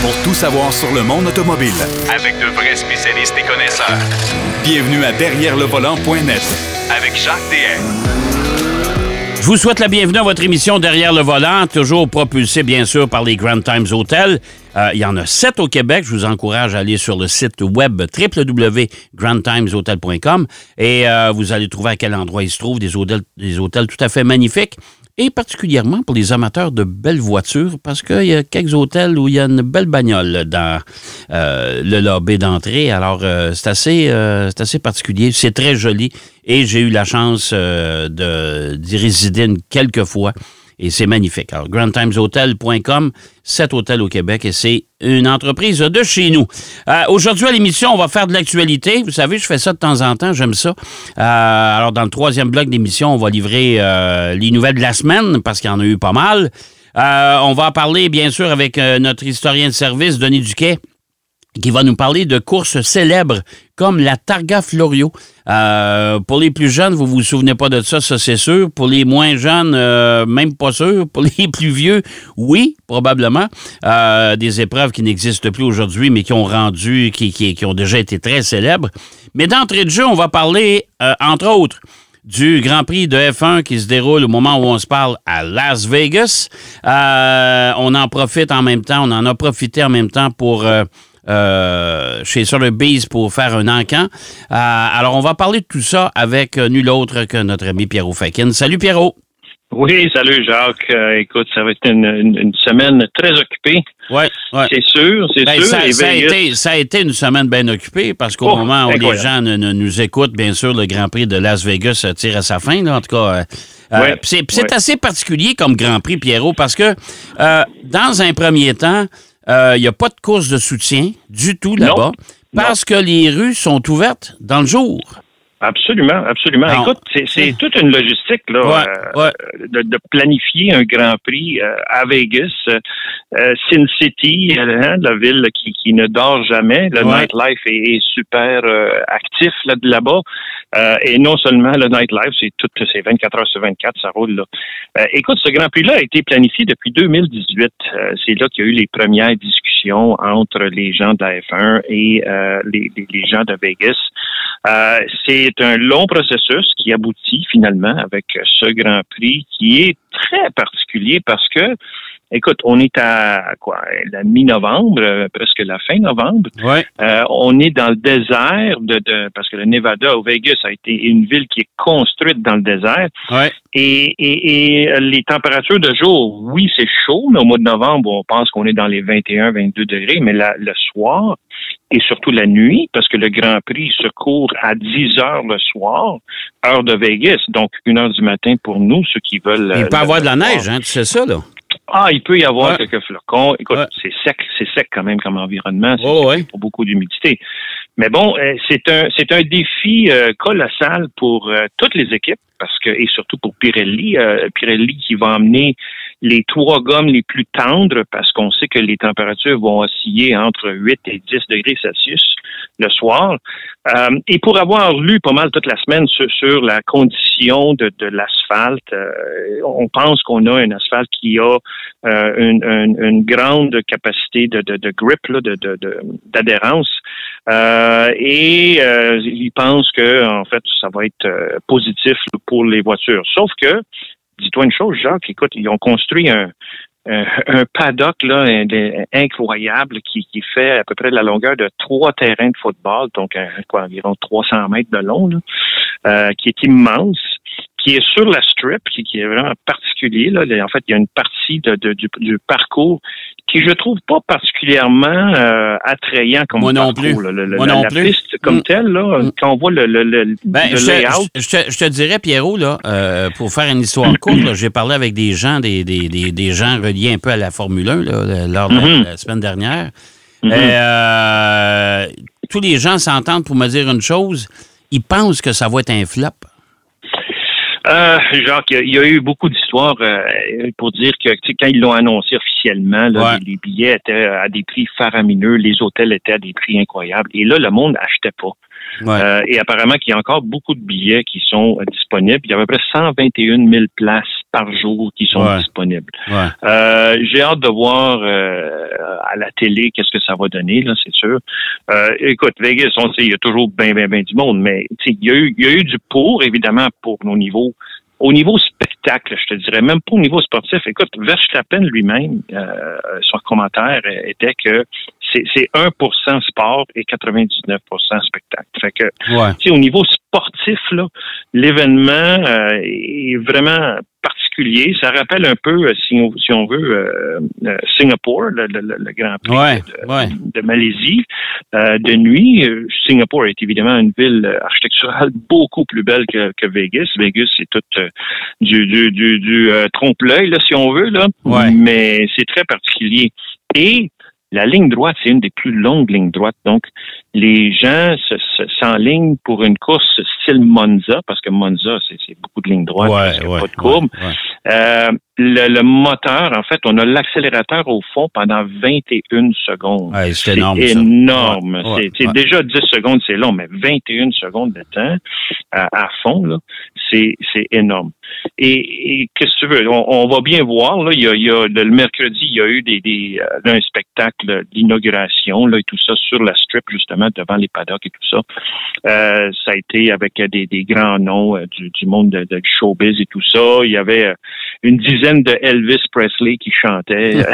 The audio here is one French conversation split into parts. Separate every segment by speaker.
Speaker 1: pour tout savoir sur le monde automobile.
Speaker 2: Avec de vrais spécialistes et connaisseurs.
Speaker 1: Bienvenue à Derrière le volant.net
Speaker 2: Avec Jacques DM.
Speaker 3: Je vous souhaite la bienvenue à votre émission Derrière le volant, toujours propulsée bien sûr par les Grand Times Hotels. Euh, il y en a sept au Québec. Je vous encourage à aller sur le site web www.grandtimeshotel.com et euh, vous allez trouver à quel endroit il se trouve des hôtels, des hôtels tout à fait magnifiques et particulièrement pour les amateurs de belles voitures, parce qu'il y a quelques hôtels où il y a une belle bagnole dans euh, le lobby d'entrée. Alors, euh, c'est assez, euh, assez particulier. C'est très joli et j'ai eu la chance de, d'y résider quelques fois et c'est magnifique. Alors, grandtimeshotel.com, sept hôtels au Québec et c'est une entreprise de chez nous. Euh, aujourd'hui à l'émission, on va faire de l'actualité. Vous savez, je fais ça de temps en temps, j'aime ça. Euh, alors, dans le troisième bloc d'émission, on va livrer euh, les nouvelles de la semaine parce qu'il y en a eu pas mal. on va parler, bien sûr, avec notre historien de service, Denis Duquet qui va nous parler de courses célèbres comme la Targa Florio. Euh, pour les plus jeunes, vous vous souvenez pas de ça, ça c'est sûr. Pour les moins jeunes, euh, même pas sûr. Pour les plus vieux, oui, probablement. Euh, des épreuves qui n'existent plus aujourd'hui, mais qui ont rendu, qui, qui, ont déjà été très célèbres. Mais d'entrée de jeu, on va parler, entre autres, du Grand Prix de F1 qui se déroule au moment où on se parle à Las Vegas. on en profite en même temps, on en a profité en même temps pour euh, chez Sotheby's pour faire un encan. Euh, alors, on va parler de tout ça avec euh, nul autre que notre ami Pierrot Fakin. Salut Pierrot.
Speaker 4: Oui, salut Jacques. écoute, ça va être une, semaine très occupée.
Speaker 3: Oui, ouais.
Speaker 4: C'est sûr, c'est
Speaker 3: ben,
Speaker 4: sûr.
Speaker 3: Ça, a été, ça, a été, une semaine bien occupée parce qu'au oh, moment où les gens nous écoutent, bien sûr, le Grand Prix de Las Vegas tire à sa fin. en tout cas, c'est assez particulier comme Grand Prix, Pierrot, parce que dans un premier temps, il euh, n'y a pas de course de soutien du tout là-bas parce que les rues sont ouvertes dans le jour.
Speaker 4: Absolument, absolument. Écoute, c'est toute une logistique là, euh, De, planifier un Grand Prix euh, à Vegas, Sin City, hein, la ville qui, ne dort jamais. Le nightlife est, super actif là-bas. Euh, et non seulement le nightlife, c'est toutes ces 24 heures sur 24, ça roule là. Euh, écoute, ce Grand Prix-là a été planifié depuis 2018. Euh, c'est là qu'il y a eu les premières discussions entre les gens de la F1 et les, les, gens de Vegas. C'est un long processus qui aboutit finalement avec ce Grand Prix qui est très particulier parce que Écoute, on est à quoi la mi-novembre, euh, presque la fin novembre.
Speaker 3: Ouais.
Speaker 4: Euh, on est dans le désert de, de, parce que le Nevada au Vegas a été une ville qui est construite dans le désert.
Speaker 3: Ouais.
Speaker 4: Et, et, et, les températures de jour, oui, c'est chaud, mais au mois de novembre, on pense qu'on est dans les 21, 22 degrés, mais la, le soir et surtout la nuit, parce que le Grand Prix se court à 10 heures le soir, heure de Vegas, donc une heure du matin pour nous, ceux qui veulent.
Speaker 3: Il peut y avoir de la neige, hein, tu sais ça, là?
Speaker 4: Ah, il peut y avoir quelques flocons. Écoute, c'est sec, c'est sec quand même comme environnement. C'est
Speaker 3: oh,
Speaker 4: pour beaucoup d'humidité. Mais bon, euh, c'est un c'est un défi euh, colossal pour euh, toutes les équipes parce que et surtout pour Pirelli, Pirelli qui va emmener les trois gommes les plus tendres parce qu'on sait que les températures vont osciller entre 8 et 10 degrés Celsius le soir. Euh, et pour avoir lu pas mal toute la semaine sur, la condition de, l'asphalte, euh, on pense qu'on a un asphalte qui a euh, une, grande capacité de, grip, d'adhérence. et ils pensent que en fait ça va être positif pour les voitures. Sauf que dis-toi une chose, Jacques, écoute, ils ont construit un, un, paddock là, incroyable qui, qui fait à peu près la longueur de trois terrains de football, donc quoi, environ 300 mètres de long, là, euh, qui est immense qui est sur la strip, qui, qui est vraiment particulier. Là. En fait, il y a une partie de, du, du, parcours qui je trouve pas particulièrement euh, attrayant comme
Speaker 3: Moi
Speaker 4: non
Speaker 3: plus.
Speaker 4: Là.
Speaker 3: Moi non
Speaker 4: la
Speaker 3: plus.
Speaker 4: piste comme
Speaker 3: mm.
Speaker 4: telle, là, mm. quand on voit le, le, le,
Speaker 3: ben,
Speaker 4: le
Speaker 3: je,
Speaker 4: layout.
Speaker 3: Je, je, te, je, te, dirais, Pierrot, là, euh, pour faire une histoire courte, j'ai parlé avec des gens, des, des, des, des, gens reliés un peu à la Formule 1 là, lors de la,
Speaker 4: mm-hmm.
Speaker 3: semaine dernière.
Speaker 4: Mm-hmm.
Speaker 3: euh, tous les gens s'entendent pour me dire une chose, ils pensent que ça va être un flop.
Speaker 4: Euh, Jacques, il y, a eu beaucoup d'histoires euh, pour dire que quand ils l'ont annoncé officiellement, les, billets étaient à des prix faramineux, les hôtels étaient à des prix incroyables. Et là, le monde n'achetait pas.
Speaker 3: Ouais.
Speaker 4: Euh, et apparemment qu'il y a encore beaucoup de billets qui sont euh, disponibles. Il y a à peu près 121 000 places par jour qui sont
Speaker 3: Ouais.
Speaker 4: disponibles.
Speaker 3: Ouais.
Speaker 4: Euh, J'ai hâte de voir euh, à la télé qu'est-ce que ça va donner, là, c'est sûr. Écoute, Vegas, on sait, il y a toujours bien, bien, bien du monde, mais il y, a eu, il y a eu du pour, évidemment, pour nos niveaux. Au niveau spectacle, je te dirais, même pas au niveau sportif. Écoute, Verstappen lui-même, euh, son commentaire était que c'est c'est 1 sport et 99 spectacle. Fait que
Speaker 3: Ouais.
Speaker 4: tu sais, au niveau sportif, là, l'événement euh, est vraiment particulier. Ça rappelle un peu, euh, si on, si on veut, euh, euh, Singapour, le, le- le- Grand Prix
Speaker 3: Ouais,
Speaker 4: de,
Speaker 3: ouais.
Speaker 4: de Malaisie. Euh, de nuit, Singapour est évidemment une ville architecturale beaucoup plus belle que, que Vegas. Vegas, c'est tout du, du, du, du, trompe-l'œil, là, si on veut, là.
Speaker 3: Ouais.
Speaker 4: mais c'est très particulier. Et la ligne droite, c'est une des plus longues lignes droites. Donc, les gens se- se- s'enlignent pour une course style Monza, parce que Monza, c'est beaucoup de lignes droites, a
Speaker 3: ouais,
Speaker 4: pas de courbe.
Speaker 3: ouais, ouais.
Speaker 4: Euh, le, le moteur, en fait, on a l'accélérateur au fond pendant 21 secondes.
Speaker 3: Ouais, c'est énorme. Ouais,
Speaker 4: C'est-
Speaker 3: ouais, ouais.
Speaker 4: déjà 10 secondes, c'est long, mais 21 secondes de temps à, à fond, c'est énorme. Et, et qu'est-ce que tu veux? On, on va bien voir, là, il y a, il y a- le mercredi, il y a eu des, des, euh, un spectacle d'inauguration, là, et tout ça, sur la strip, justement, devant les paddocks et tout ça. Euh, ça a été avec des, des grands noms euh, du, du monde de, de showbiz et tout ça. Il y avait une dizaine de Elvis Presley qui chantaient.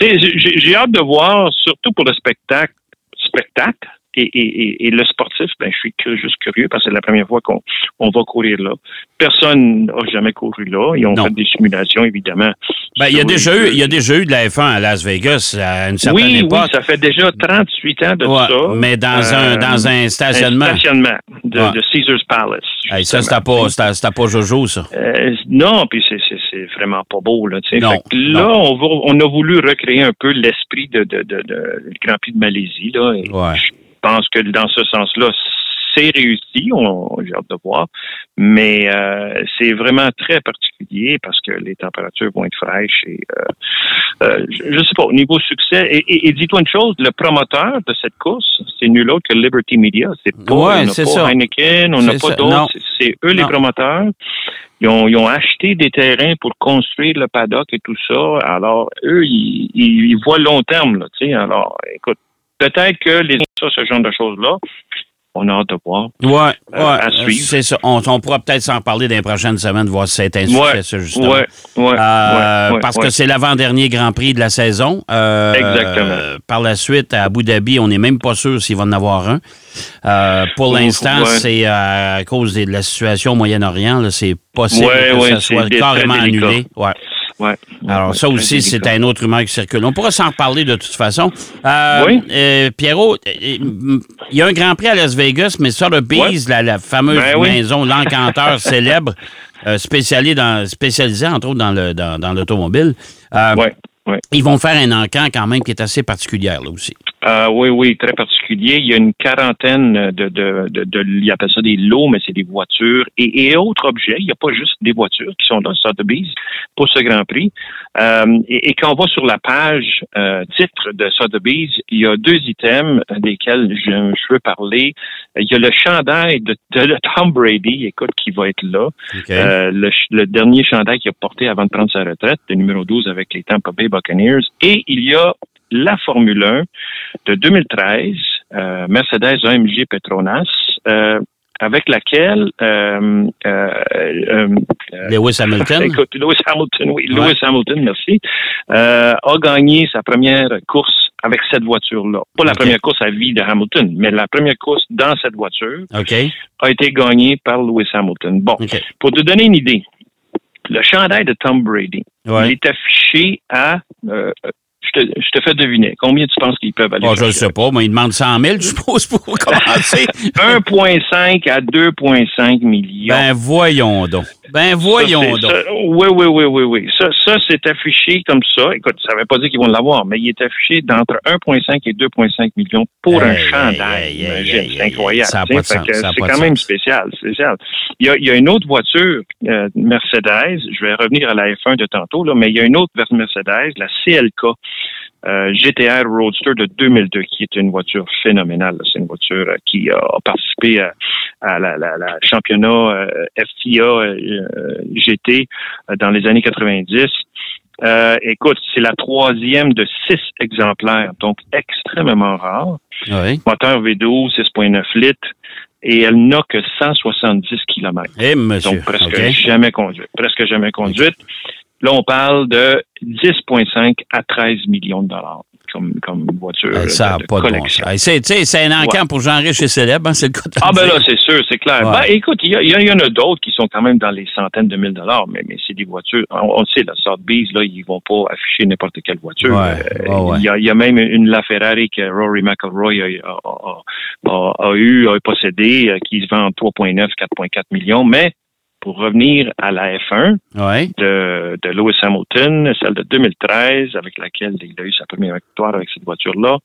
Speaker 4: J'ai hâte de voir, surtout pour le spectacle, spectacle. Et, et, et, et le sportif, ben, je suis que- juste curieux parce que c'est la première fois qu'on on va courir là. Personne n'a jamais couru là. Ils ont
Speaker 3: Non.
Speaker 4: fait des simulations, évidemment.
Speaker 3: Ben, il y a déjà eu, il y a déjà eu de la F1 à Las Vegas à une certaine
Speaker 4: oui,
Speaker 3: époque.
Speaker 4: oui, ça fait déjà 38 ans de
Speaker 3: Ouais,
Speaker 4: ça.
Speaker 3: mais dans un
Speaker 4: Euh,
Speaker 3: dans un stationnement.
Speaker 4: Un stationnement de,
Speaker 3: Ouais.
Speaker 4: de Caesars Palace.
Speaker 3: Hey, ça, c'était pas, c'était- c'était pas Jojo, ça.
Speaker 4: Euh, non, puis c'est, c'est, vraiment pas beau. Là.
Speaker 3: Non,
Speaker 4: Fait que là, on, va, on a voulu recréer un peu l'esprit de, de, de, de- Grand Prix de Malaisie. Là, et
Speaker 3: Ouais.
Speaker 4: Je pense que dans ce sens-là, c'est réussi. On, j'ai hâte de voir. Mais euh, c'est vraiment très particulier parce que les températures vont être fraîches. Et, euh, euh, je, je sais pas, au niveau succès, et, et- et dis-toi une chose, le promoteur de cette course, c'est nul autre que Liberty Media. C'est pas,
Speaker 3: Ouais,
Speaker 4: on pas
Speaker 3: ça.
Speaker 4: Heineken, on n'a pas d'autres. C'est, eux les promoteurs. Ils ont, ils ont acheté des terrains pour construire le paddock et tout ça. Alors, eux, ils, ils, ils voient long terme. Là, tu sais. Alors, écoute, peut-être que les ça, ce genre de choses-là, on a hâte de voir.
Speaker 3: Ouais, ouais.
Speaker 4: Euh, à suivre.
Speaker 3: C'est ça. On, on pourra peut-être s'en parler dans les prochaines semaines, voir si c'est un succès,
Speaker 4: Ouais,
Speaker 3: ça, justement.
Speaker 4: Ouais, ouais,
Speaker 3: Euh,
Speaker 4: ouais, ouais,
Speaker 3: parce
Speaker 4: ouais.
Speaker 3: que c'est l'avant-dernier Grand Prix de la saison. Euh,
Speaker 4: Exactement.
Speaker 3: euh, par la suite, à Abu Dhabi, on n'est même pas sûr s'il va en avoir un. Euh, pour l'instant,
Speaker 4: ouais.
Speaker 3: c'est euh, à cause de la situation au Moyen-Orient. C'est possible
Speaker 4: Ouais,
Speaker 3: que
Speaker 4: ouais,
Speaker 3: ça soit carrément annulé. Ouais.
Speaker 4: Ouais,
Speaker 3: Alors, ça aussi, c'est un autre rumeur qui circule. On pourra s'en reparler de toute façon. Euh,
Speaker 4: Oui.
Speaker 3: euh, Pierrot, euh, il y a un Grand Prix à Las Vegas, mais Sotheby's, la, la fameuse
Speaker 4: Ben oui.
Speaker 3: maison, l'encanteur célèbre, euh, spécialisé, dans, spécialisé entre autres dans le dans, dans l'automobile. Ils vont faire un encan quand même qui est assez particulière là aussi.
Speaker 4: Euh, oui, oui, très particulier. Il y a une quarantaine de, de, de, de ils appellent ça des lots, mais c'est des voitures et, et autres objets. Il n'y a pas juste des voitures qui sont là, Sotheby's, pour ce Grand Prix. Euh, et, et quand on va sur la page euh, titre de Sotheby's, il y a deux items desquels je, je veux parler. Il y a le chandail de, de Tom Brady, écoute, qui va être là.
Speaker 3: OK.
Speaker 4: Euh, le, le dernier chandail qu'il a porté avant de prendre sa retraite, le numéro 12 avec les Tampa Bay Buccaneers. Et il y a la Formule 1 de 2013, euh, Mercedes AMG Petronas, euh, avec laquelle euh,
Speaker 3: Lewis Hamilton.
Speaker 4: Écoute, Lewis Hamilton, oui,
Speaker 3: Ouais.
Speaker 4: Lewis Hamilton, merci, a gagné sa première course avec cette voiture-là. Pas la première course à vie de Hamilton, mais la première course dans cette voiture a été gagnée par Lewis Hamilton. Bon, pour te donner une idée, le chandail de Tom Brady,
Speaker 3: Ouais.
Speaker 4: il est affiché à... euh, te, je te fais deviner. Combien tu penses qu'ils peuvent aller
Speaker 3: Oh, je ne sais pas, mais il demande 100 000, je suppose, pour commencer.
Speaker 4: 1,5 à 2,5 millions.
Speaker 3: ben, voyons donc. Ben, voyons donc.
Speaker 4: ça- oui, oui, oui, oui, oui. Ça, ça c'est affiché comme ça. Écoute, ça ne veut pas dire qu'ils vont l'avoir, mais il est affiché d'entre 1,5 et 2,5 millions pour un
Speaker 3: Hey,
Speaker 4: chandail.
Speaker 3: hey,
Speaker 4: c'est incroyable. C'est quand même spécial, spécial. Il y a, il y a une autre voiture, euh, Mercedes, je vais revenir à la F1 de tantôt, là, mais il y a une autre vers Mercedes, la CLK. Euh, GTR Roadster de 2002, qui est une voiture phénoménale. C'est une voiture euh, qui a participé à, la, la, championnat euh, FTA GT dans les années 90. écoute, c'est la troisième de six exemplaires, donc extrêmement rare. Moteur V12, 6.9 litres et elle n'a que 170 km.
Speaker 3: Eh, monsieur.
Speaker 4: Donc presque jamais conduite. Presque jamais conduite. Là, on parle de 10,5 à 13 millions de dollars comme, comme voiture
Speaker 3: ça de, pas collection. De c'est un encamp pour Jean Riche et célèbre, hein, c'est le cas
Speaker 4: Ah ben là, c'est sûr, c'est clair. Ben, écoute, il y, y, en a d'autres qui sont quand même dans les centaines de mille dollars, mais, mais c'est des voitures. On, le sait, la Sotheby's, là, ils vont pas afficher n'importe quelle voiture. Euh, il y, a, y, a, même une LaFerrari que Rory McIlroy a, a, a, eu, a possédé, euh, qui se vend 3,9, 4,4 millions, mais pour revenir à la F1 de, de, Lewis Hamilton, celle de 2013, avec laquelle il a eu sa première victoire avec cette voiture-là,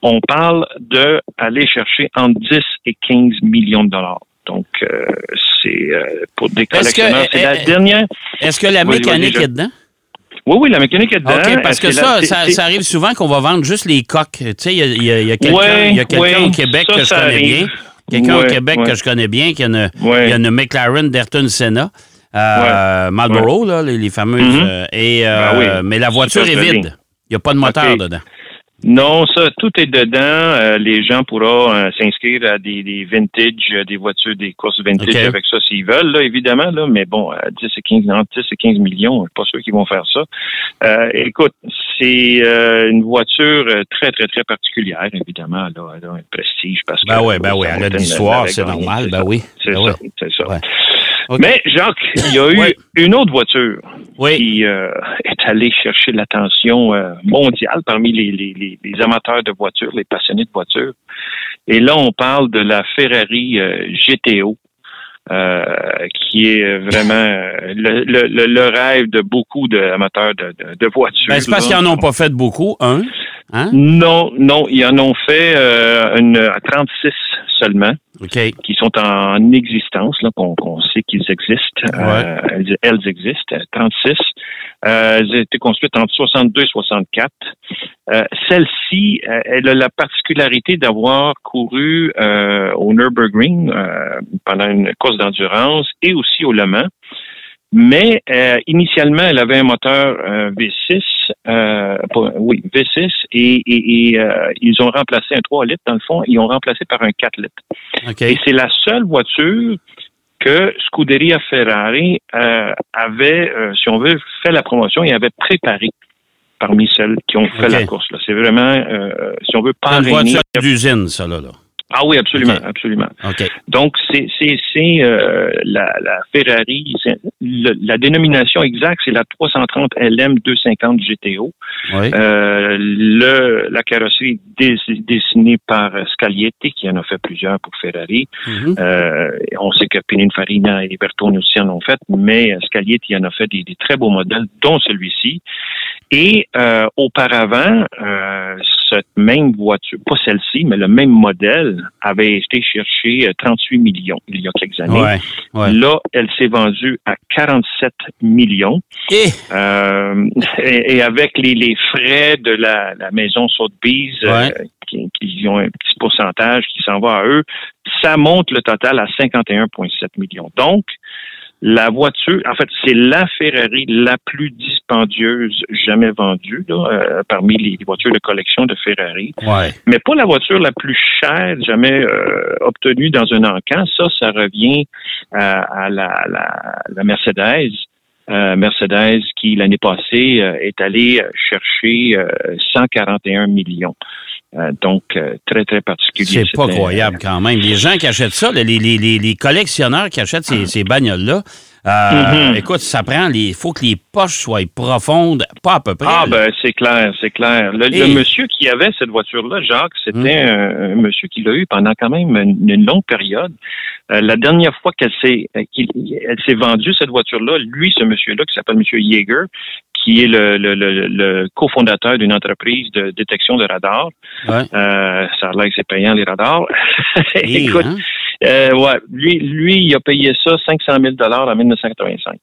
Speaker 4: on parle de aller chercher entre 10 et 15 millions de dollars. Donc, euh, c'est euh, pour des collectionneurs, c'est la dernière.
Speaker 3: Est-ce que la mécanique est dedans?
Speaker 4: Oui, oui, la mécanique est dedans.
Speaker 3: OK, parce que ça, ça, arrive souvent qu'on va vendre juste les coques. Tu sais, il y a, y a, quelqu'un au Québec que je connais bien Quelqu'un au Québec que je connais bien, qui a une, il y a une McLaren d'Ayrton Senna. Euh, Marlboro, là, les, fameuses. Mm-hmm. Euh, et, euh, ben Mais la voiture est vide. Il n'y a pas de moteur dedans.
Speaker 4: Non, ça, tout est dedans. Euh, les gens pourront euh, s'inscrire à des, des vintage, euh, des voitures, des courses vintage avec ça s'ils veulent, là, évidemment. Là, mais bon, à 10 et 15, 10 et 15 millions, je suis pas sûr qu'ils vont faire ça. écoute, c'est une voiture très, très, très particulière, évidemment. Là, elle a un prestige parce
Speaker 3: ben que. Ouais, ben oui, elle a de l'histoire, c'est normal. Ben oui.
Speaker 4: C'est
Speaker 3: ben
Speaker 4: ça, c'est ça. Mais Jacques, il y a eu une autre voiture qui euh, est allée chercher l'attention euh, mondiale parmi les, les, les, amateurs de voitures, les passionnés de voitures. Et là, on parle de la Ferrari euh, GTO. Qui est vraiment le, le, le, rêve de beaucoup d'amateurs de, de, de, voitures.
Speaker 3: Ben, c'est parce qu'ils n'en ont pas fait beaucoup, hein? hein?
Speaker 4: Non, non, ils en ont fait une, 36 seulement, qui sont en existence, là, qu'on, sait qu'ils existent. Euh, elles, existent, 36. Euh, elles ont été construites entre 62 et 64. Euh, celle-ci, elle a la particularité d'avoir couru au Nürburgring pendant une course d'endurance et aussi au Le Mans. Mais euh, initialement, elle avait un moteur euh, V6, euh, oui, V6, et, et, euh, ils ont remplacé un 3 litres, dans le fond, ils ont remplacé par un 4 litres. Et c'est la seule voiture que Scuderia Ferrari avait, si on veut, fait la promotion et avait préparé parmi celles qui ont fait la course. C'est vraiment, si on veut, pas
Speaker 3: une voiture d'usine, ça, là. là.
Speaker 4: Ah oui, absolument, absolument. Donc, c'est euh, la, la, Ferrari, la dénomination exacte, c'est la 330 LM 250 GTO. Euh, le, la carrosserie dessinée par Scaglietti, qui en a fait plusieurs pour Ferrari. Mhm. euh, on sait que Pininfarina et Bertone aussi en ont fait, mais Scaglietti en a fait des, des très beaux modèles, dont celui-ci. Et euh, auparavant, euh, cette même voiture, pas celle-ci, mais le même modèle, avait été cherché 38 euh, millions il y a quelques années. Là, elle s'est vendue à 47 millions.
Speaker 3: Et,
Speaker 4: euh, et, avec les, les, frais de la, la maison Sotheby's, euh, qui, qui, ont un petit pourcentage qui s'en va à eux, ça monte le total à 51,7 millions. Donc, la voiture, en fait, c'est la Ferrari la plus dispendieuse jamais vendue euh, parmi les voitures de collection de Ferrari. Mais pas la voiture la plus chère jamais euh, obtenue dans un encan. Ça, ça revient à, la, la, Mercedes. Euh, Mercedes qui l'année passée est allée chercher 141 millions. Donc, très, très particulier.
Speaker 3: C'est pas croyable quand même. Les gens qui achètent ça, les, les, les, collectionneurs qui achètent ces, ces bagnoles-là, euh, mm-hmm. Écoute, ça prend. Il faut que les poches soient profondes, pas à peu près.
Speaker 4: Ah, ben, c'est clair, c'est clair. Le, monsieur qui avait cette voiture-là, Jacques, c'était mm. un, monsieur qui l'a eu pendant quand même une, longue période. Euh, la dernière fois qu'elle s'est elle s'est vendue, cette voiture-là, lui, ce monsieur-là, qui s'appelle Monsieur Yeager, qui est le, le, le, cofondateur d'une entreprise de détection de radars. Euh, ça a l'air que c'est payant, les radars. Écoute, hein? euh, ouais, lui, lui, il a payé ça 500 000 en 1985.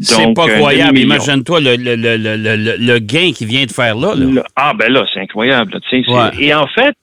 Speaker 3: C'est pas
Speaker 4: un
Speaker 3: croyable. Imagine-toi le, le, le, le, gain qu'il vient de faire là.
Speaker 4: Ah ben là, c'est incroyable.
Speaker 3: Ouais.
Speaker 4: Et en fait,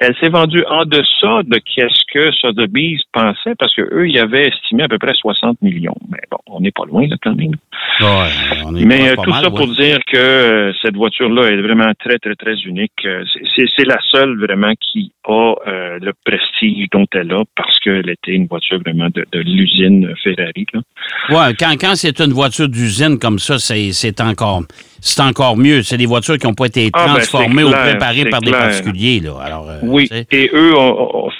Speaker 4: elle s'est vendue en deçà de qu'est-ce que Sotheby's pensait, parce que eux, ils avaient estimé à peu près 60 millions. Mais bon, on n'est pas loin là quand même.
Speaker 3: Ouais, on est
Speaker 4: Mais
Speaker 3: pas-
Speaker 4: euh,
Speaker 3: pas
Speaker 4: tout
Speaker 3: mal,
Speaker 4: ça
Speaker 3: ouais.
Speaker 4: pour dire que euh, cette voiture-là est vraiment très, très, très unique. Euh, c'est- la seule vraiment qui a euh, le prestige dont elle a parce qu'elle était une voiture vraiment de, de l'usine Ferrari. Là.
Speaker 3: Ouais, quand, quand c'est une voiture d'usine comme ça, c'est c'est encore, c'est encore mieux. C'est des voitures qui n'ont pas été
Speaker 4: Ah, ben,
Speaker 3: transformées ou préparées par des particuliers. Là. Alors, euh,
Speaker 4: Oui,
Speaker 3: tu sais.
Speaker 4: et eux,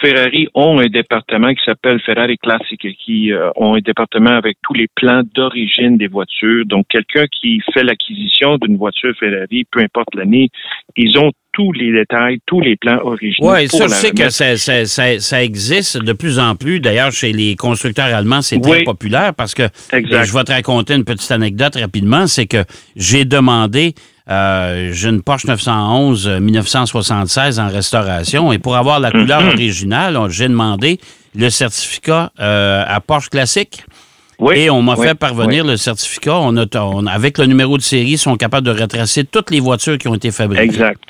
Speaker 4: Ferrari ont un département qui s'appelle Ferrari Classic, qui euh, ont un département avec tous les plans d'origine des voitures. Donc, quelqu'un qui fait l'acquisition d'une voiture Ferrari, peu importe l'année, ils ont tous les détails, tous les plans originaux.
Speaker 3: Oui, ça, je sais que ça, ça, ça, ça existe de plus en plus. D'ailleurs, chez les constructeurs allemands, c'est très populaire parce que
Speaker 4: Exact.
Speaker 3: je vais te raconter une petite anecdote rapidement. C'est que j'ai demandé, euh, j'ai une Porsche 911 euh, 1976 en restauration et pour avoir la couleur
Speaker 4: Mhm.
Speaker 3: originale, j'ai demandé le certificat euh, à Porsche Classique.
Speaker 4: Oui,
Speaker 3: Et on m'a
Speaker 4: oui,
Speaker 3: fait parvenir le certificat. On a, on- avec le numéro de série, ils sont capables de retracer toutes les voitures qui ont été fabriquées.
Speaker 4: Exact.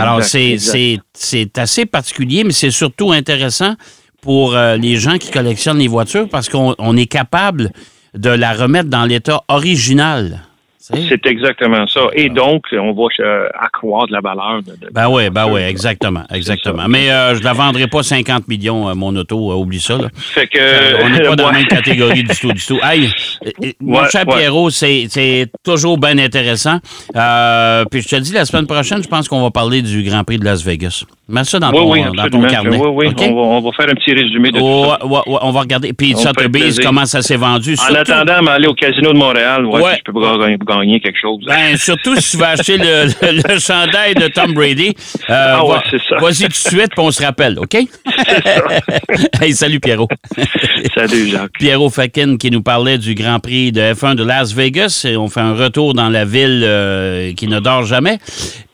Speaker 3: Alors, c'est-
Speaker 4: exact.
Speaker 3: c'est c'est assez particulier, mais c'est surtout intéressant pour euh, les gens qui collectionnent les voitures parce qu'on on est capable de la remettre dans l'état original.
Speaker 4: C'est exactement ça. Et donc, on va euh, accroître la valeur de. de-
Speaker 3: Ben oui, ben oui,
Speaker 4: ça.
Speaker 3: exactement, exactement.
Speaker 4: ça.
Speaker 3: Mais euh, je la vendrai pas 50 millions, euh, mon auto, euh, oublie ça. Là.
Speaker 4: Fait que.
Speaker 3: on n'est pas dans la même catégorie du tout, du tout. Hey, euh, euh, mon cher
Speaker 4: ouais.
Speaker 3: Pierrot, c'est toujours bien intéressant. Euh, puis je te dis, la semaine prochaine, je pense qu'on va parler du Grand Prix de Las Vegas. Mets ça dans
Speaker 4: Oui,
Speaker 3: ton,
Speaker 4: oui,
Speaker 3: dans ton carnet.
Speaker 4: Oui, oui.
Speaker 3: OK?
Speaker 4: On, va, on va faire un petit résumé de tout ça.
Speaker 3: ouais, ouais, on va regarder. Puis
Speaker 4: On fait
Speaker 3: Sotheby's,
Speaker 4: plaisir.
Speaker 3: comment ça s'est vendu.
Speaker 4: En
Speaker 3: Surtout-
Speaker 4: attendant, m'aller au casino de Montréal, ouais,
Speaker 3: Ouais.
Speaker 4: si je peux gagner, gagner quelque chose.
Speaker 3: Ben, surtout si tu vas acheter le, le, le chandail de Tom Brady. Euh,
Speaker 4: Ah ouais, c'est ça.
Speaker 3: Vas-y tout de suite, puis on se rappelle, OK? hey, salut Pierrot.
Speaker 4: Salut, Jacques.
Speaker 3: Pierrot Fakin qui nous parlait du Grand Prix de F1 de Las Vegas. Et on fait un retour dans la ville euh, qui ne dort jamais.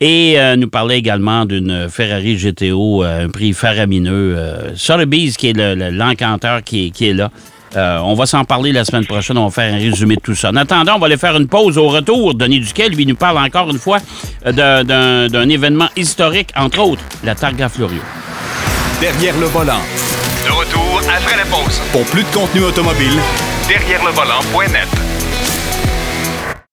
Speaker 3: Et euh, nous parlait également d'une Ferrari GTO, euh, un prix faramineux. Sotheby's, qui est le- le- l'encanteur qui est là. Euh, on va s'en parler la semaine prochaine. On va faire un résumé de tout ça. En attendant, on va aller faire une pause au retour. Denis Duquet, lui, nous parle encore une fois euh, d'un- événement historique, entre autres, la Targa Florio.
Speaker 1: Derrière le volant.
Speaker 2: De retour après la pause.
Speaker 1: Pour plus de contenu automobile,
Speaker 2: Derrière le volant.net.